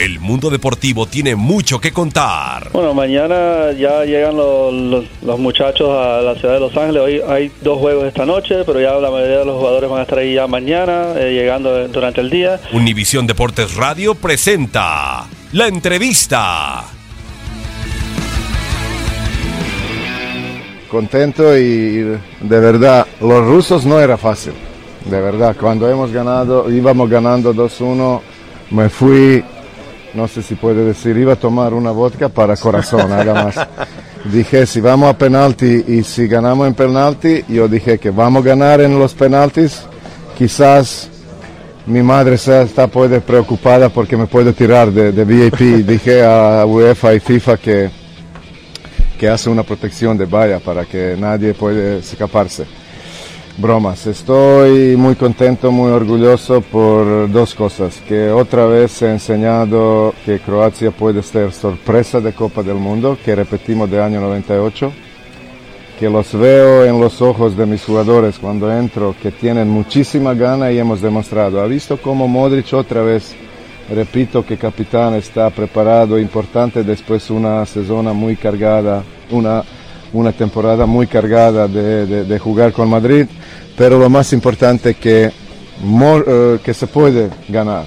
El mundo deportivo tiene mucho que contar. Bueno, mañana ya llegan los, los- los muchachos a la ciudad de Los Ángeles. Hoy hay dos juegos esta noche, pero ya la mayoría de los jugadores van a estar ahí ya mañana, eh, llegando durante el día. Univisión Deportes Radio presenta la entrevista. contento y de verdad, los rusos no era fácil, de verdad, cuando hemos ganado, íbamos ganando 2-1, me fui, no sé si puede decir, iba a tomar una vodka para corazón, nada más. Dije, si vamos a penalti y si ganamos en penalti, yo dije que vamos a ganar en los penaltis, quizás mi madre está puede preocupada porque me puede tirar de, de VIP. Dije a UEFA y FIFA que que hace una protección de valla para que nadie puede escaparse. Bromas, estoy muy contento, muy orgulloso por dos cosas, que otra vez he enseñado que Croacia puede ser sorpresa de Copa del Mundo, que repetimos de año 98, que los veo en los ojos de mis jugadores cuando entro, que tienen muchísima gana y hemos demostrado. Ha visto cómo Modric otra vez Repito que capitán está preparado, importante después una sezona muy cargada, una, una temporada muy cargada de, de- jugar con Madrid, pero lo más importante que, mo- eh, que se puede ganar.